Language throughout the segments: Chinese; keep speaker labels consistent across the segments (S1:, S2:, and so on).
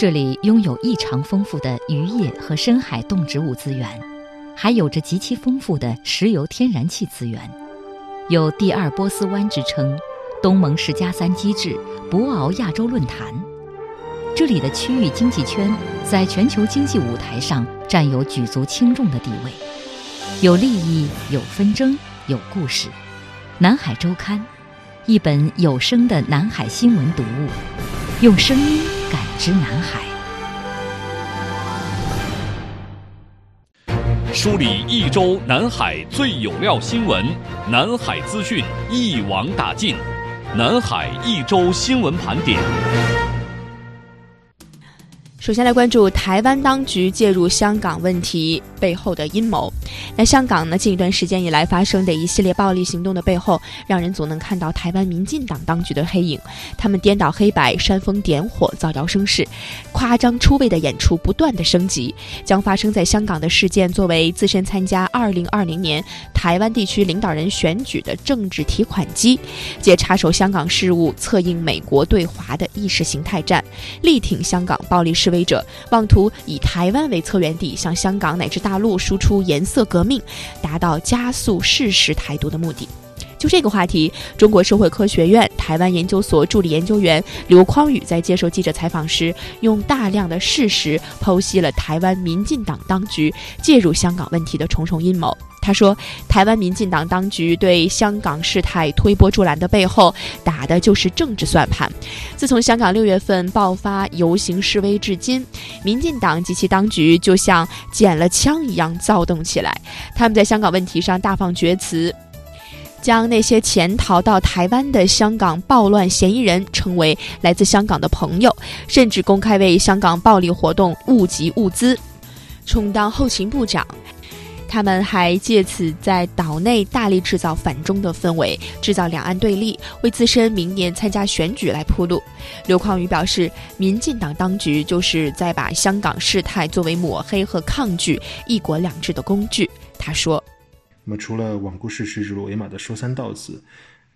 S1: 这里拥有异常丰富的渔业和深海动植物资源，还有着极其丰富的石油天然气资源，有“第二波斯湾”之称，东盟十加三机制，博鳌亚洲论坛。这里的区域经济圈在全球经济舞台上占有举足轻重的地位，有利益，有纷争，有故事。南海周刊，一本有声的南海新闻读物，用声音感知南海，
S2: 梳理一周南海最有料新闻，南海资讯一网打尽，南海一周新闻盘点。
S3: 首先来关注台湾当局介入香港问题背后的阴谋。那香港呢？近一段时间以来发生的一系列暴力行动的背后，让人总能看到台湾民进党当局的黑影。他们颠倒黑白、煽风点火、造谣生事、夸张出位的演出不断的升级，将发生在香港的事件作为自身参加2020年台湾地区领导人选举的政治提款机，借插手香港事务策应美国对华的意识形态战，力挺香港暴力示威者，妄图以台湾为策源地，向香港乃至大陆输出颜色革命，达到加速事实台独的目的。就这个话题，中国社会科学院台湾研究所助理研究员刘匡宇在接受记者采访时，用大量的事实剖析了台湾民进党当局介入香港问题的重重阴谋。他说，台湾民进党当局对香港事态推波助澜的背后，打的就是政治算盘。自从香港六月份爆发游行示威至今，民进党及其当局就像捡了枪一样躁动起来。他们在香港问题上大放厥词。将那些潜逃到台湾的香港暴乱嫌疑人称为来自香港的朋友，甚至公开为香港暴力活动募集物资，充当后勤部长。他们还借此在岛内大力制造反中的氛围，制造两岸对立，为自身明年参加选举来铺路。刘匡宇表示，民进党当局就是在把香港事态作为抹黑和抗拒“一国两制”的工具。他说。
S4: 那么，除了罔顾事实、指鹿为马的说三道四，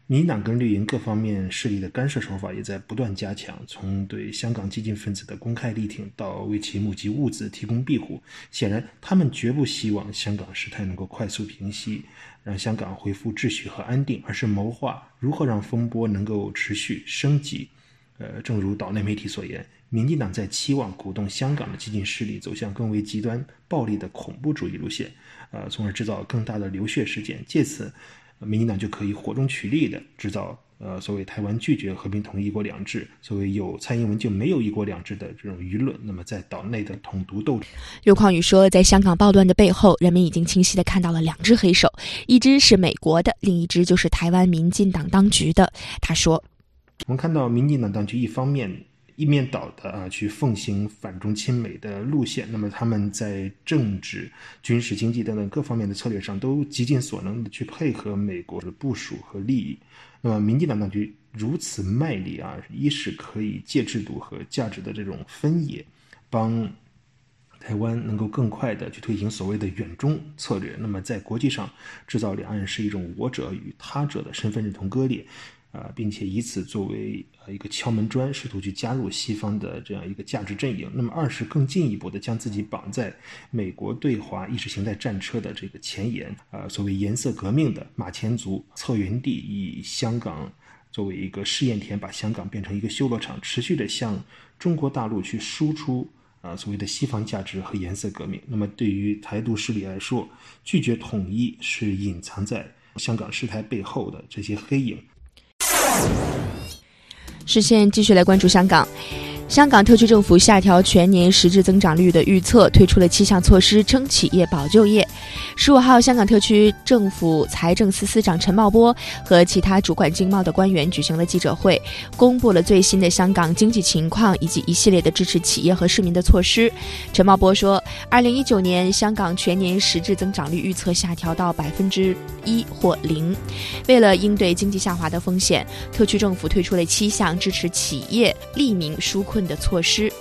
S4: 民进党跟绿营各方面势力的干涉手法也在不断加强。从对香港激进分子的公开力挺，到为其募集物资、提供庇护，显然他们绝不希望香港事态能够快速平息，让香港恢复秩序和安定，而是谋划如何让风波能够持续升级。呃，正如岛内媒体所言，民进党在期望鼓动香港的激进势力走向更为极端、暴力的恐怖主义路线。呃，从而制造更大的流血事件，借此，民进党就可以火中取栗的制造呃所谓台湾拒绝和平统一、一国两制，所谓有蔡英文就没有一国两制的这种舆论。那么在岛内的统独斗争，
S3: 刘匡宇说，在香港暴乱的背后，人们已经清晰的看到了两只黑手，一只是美国的，另一只就是台湾民进党当局的。他说，
S4: 我们看到民进党当局一方面。一面倒的啊，去奉行反中亲美的路线，那么他们在政治、军事、经济等等各方面的策略上都极尽所能的去配合美国的部署和利益。那么，民进党当局如此卖力啊，一是可以借制度和价值的这种分野，帮台湾能够更快的去推行所谓的远中策略。那么，在国际上制造两岸是一种我者与他者的身份认同割裂。啊，并且以此作为呃一个敲门砖，试图去加入西方的这样一个价值阵营。那么，二是更进一步的将自己绑在美国对华意识形态战车的这个前沿，啊，所谓颜色革命的马前卒，策源地，以香港作为一个试验田，把香港变成一个修罗场，持续的向中国大陆去输出啊所谓的西方价值和颜色革命。那么，对于台独势力来说，拒绝统一是隐藏在香港事态背后的这些黑影。
S3: 视线继续来关注香港。香港特区政府下调全年实质增长率的预测，推出了七项措施撑企业保就业。十五号，香港特区政府财政司司长陈茂波和其他主管经贸的官员举行了记者会，公布了最新的香港经济情况以及一系列的支持企业和市民的措施。陈茂波说，二零一九年香港全年实质增长率预测下调到百分之一或零。为了应对经济下滑的风险，特区政府推出了七项支持企业利民纾困的措施。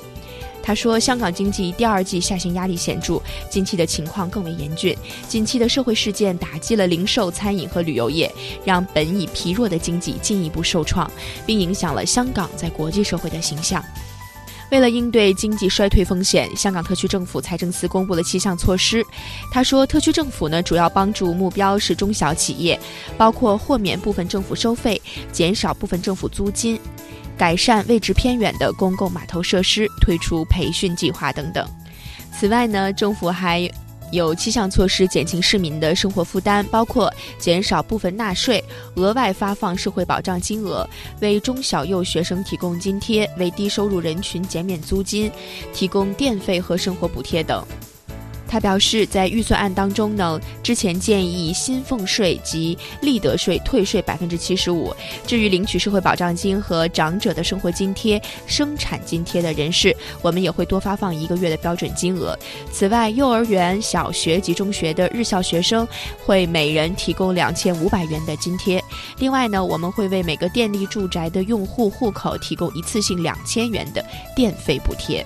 S3: 他说：“香港经济第二季下行压力显著，近期的情况更为严峻。近期的社会事件打击了零售、餐饮和旅游业，让本已疲弱的经济进一步受创，并影响了香港在国际社会的形象。”为了应对经济衰退风险，香港特区政府财政司公布了七项措施。他说，特区政府呢主要帮助目标是中小企业，包括豁免部分政府收费、减少部分政府租金、改善位置偏远的公共码头设施、推出培训计划等等。此外呢，政府还。有七项措施减轻市民的生活负担，包括减少部分纳税、额外发放社会保障金额、为中小幼学生提供津贴、为低收入人群减免租金、提供电费和生活补贴等。他表示，在预算案当中呢，之前建议薪俸税及利得税退税百分之七十五。至于领取社会保障金和长者的生活津贴、生产津贴的人士，我们也会多发放一个月的标准金额。此外，幼儿园、小学及中学的日校学生会每人提供两千五百元的津贴。另外呢，我们会为每个电力住宅的用户户口提供一次性两千元的电费补贴。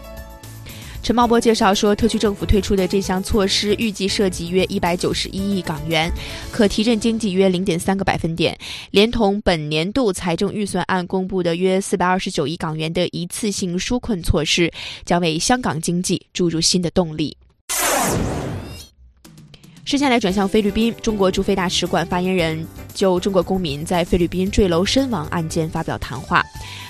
S3: 陈茂波介绍说，特区政府推出的这项措施预计涉及约一百九十一亿港元，可提振经济约零点三个百分点。连同本年度财政预算案公布的约四百二十九亿港元的一次性纾困措施，将为香港经济注入新的动力。接下来转向菲律宾，中国驻菲大使馆发言人就中国公民在菲律宾坠楼身亡案件发表谈话。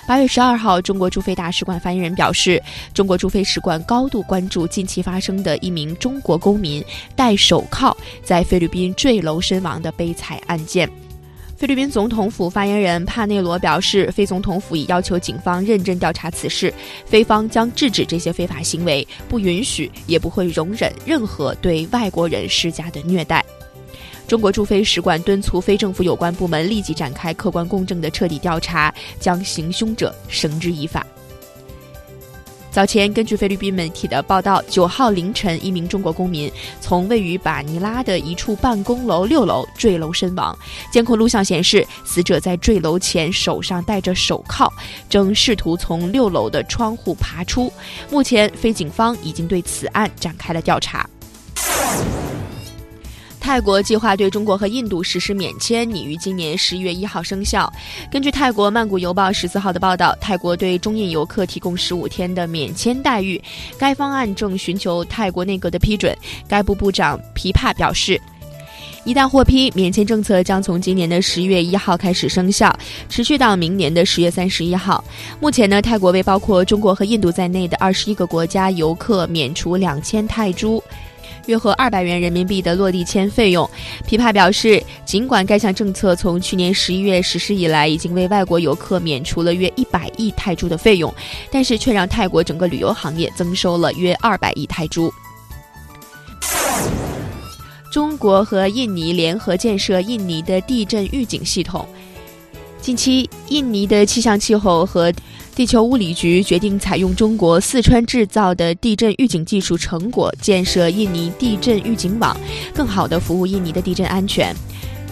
S3: 八月十二号，中国驻菲大使馆发言人表示，中国驻菲使馆高度关注近期发生的一名中国公民戴手铐在菲律宾坠楼身亡的悲惨案件。菲律宾总统府发言人帕内罗表示，菲总统府已要求警方认真调查此事，菲方将制止这些非法行为，不允许也不会容忍任何对外国人施加的虐待。中国驻菲使馆敦促非政府有关部门立即展开客观公正的彻底调查，将行凶者绳之以法。早前，根据菲律宾媒体的报道，九号凌晨，一名中国公民从位于马尼拉的一处办公楼六楼坠楼身亡。监控录像显示，死者在坠楼前手上戴着手铐，正试图从六楼的窗户爬出。目前，菲警方已经对此案展开了调查。泰国计划对中国和印度实施免签，拟于今年十一月一号生效。根据泰国曼谷邮报十四号的报道，泰国对中印游客提供十五天的免签待遇。该方案正寻求泰国内阁的批准。该部部长皮帕表示，一旦获批，免签政策将从今年的十一月一号开始生效，持续到明年的十月三十一号。目前呢，泰国为包括中国和印度在内的二十一个国家游客免除两千泰铢。约合二百元人民币的落地签费用，琵琶表示，尽管该项政策从去年十一月实施以来，已经为外国游客免除了约一百亿泰铢的费用，但是却让泰国整个旅游行业增收了约二百亿泰铢。中国和印尼联合建设印尼的地震预警系统。近期，印尼的气象气候和地球物理局决定采用中国四川制造的地震预警技术成果，建设印尼地震预警网，更好地服务印尼的地震安全。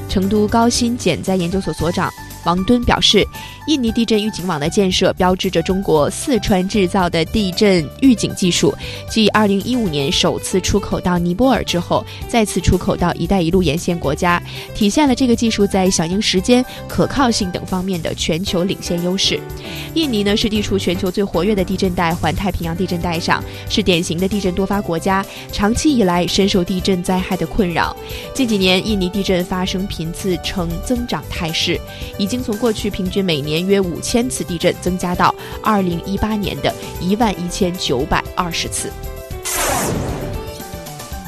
S3: 成都高新减灾研究所所长。王敦表示，印尼地震预警网的建设标志着中国四川制造的地震预警技术，继2015年首次出口到尼泊尔之后，再次出口到“一带一路”沿线国家，体现了这个技术在响应时间、可靠性等方面的全球领先优势。印尼呢是地处全球最活跃的地震带——环太平洋地震带上，是典型的地震多发国家，长期以来深受地震灾害的困扰。近几年，印尼地震发生频次呈增长态势，已经。从过去平均每年约五千次地震，增加到二零一八年的一万一千九百二十次。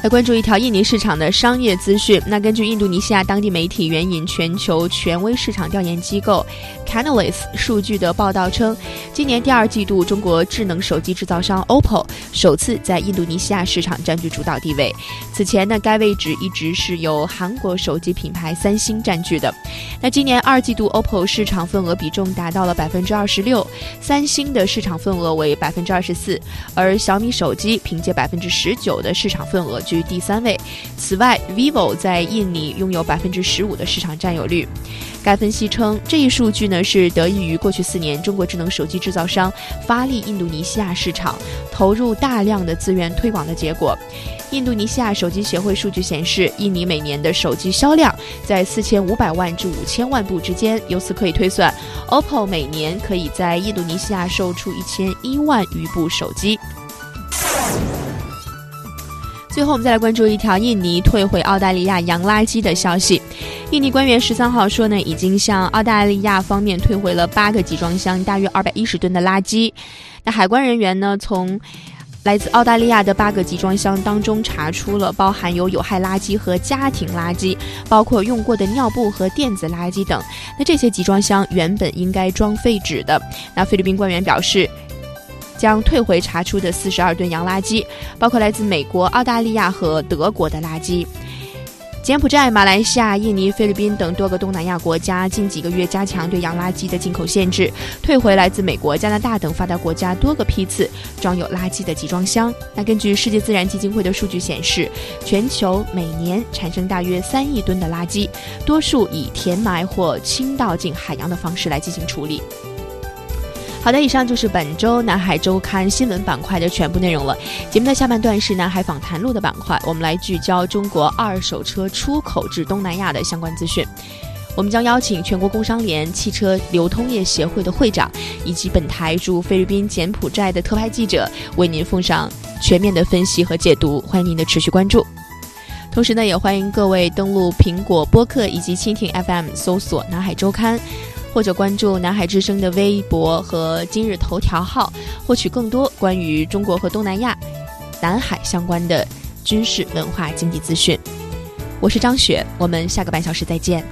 S3: 来关注一条印尼市场的商业资讯。那根据印度尼西亚当地媒体援引全球权威市场调研机构 Canalys 数据的报道称，今年第二季度，中国智能手机制造商 OPPO 首次在印度尼西亚市场占据主导地位。此前呢，该位置一直是由韩国手机品牌三星占据的。那今年二季度，OPPO 市场份额比重达到了百分之二十六，三星的市场份额为百分之二十四，而小米手机凭借百分之十九的市场份额。居第三位。此外，vivo 在印尼拥有百分之十五的市场占有率。该分析称，这一数据呢呢是得益于过去四年中国智能手机制造商发力印度尼西亚市场，投入大量的资源推广的结果。印度尼西亚手机协会数据显示，印尼每年的手机销量在四千五百万至五千万部之间。由此可以推算，OPPO 每年可以在印度尼西亚售出一千一万余部手机。最后，我们再来关注一条印尼退回澳大利亚洋垃圾的消息。印尼官员十三号说呢，已经向澳大利亚方面退回了八个集装箱，大约二百一十吨的垃圾。那海关人员呢，从来自澳大利亚的八个集装箱当中查出了包含有有害垃圾和家庭垃圾，包括用过的尿布和电子垃圾等。那这些集装箱原本应该装废纸的。那菲律宾官员表示。将退回查出的四十二吨洋垃圾，包括来自美国、澳大利亚和德国的垃圾。柬埔寨、马来西亚、印尼、菲律宾等多个东南亚国家近几个月加强对洋垃圾的进口限制，退回来自美国、加拿大等发达国家多个批次装有垃圾的集装箱。那根据世界自然基金会的数据显示，全球每年产生大约三亿吨的垃圾，多数以填埋或倾倒进海洋的方式来进行处理。好的，以上就是本周南海周刊新闻板块的全部内容了。节目的下半段是南海访谈录的板块，我们来聚焦中国二手车出口至东南亚的相关资讯。我们将邀请全国工商联汽车流通业协会的会长，以及本台驻菲律宾、柬埔寨的特派记者，为您奉上全面的分析和解读。欢迎您的持续关注。同时呢，也欢迎各位登录苹果播客以及蜻蜓 FM，搜索南海周刊。或者关注南海之声的微博和今日头条号，获取更多关于中国和东南亚、南海相关的军事、文化、经济资讯。我是张雪，我们下个半小时再见。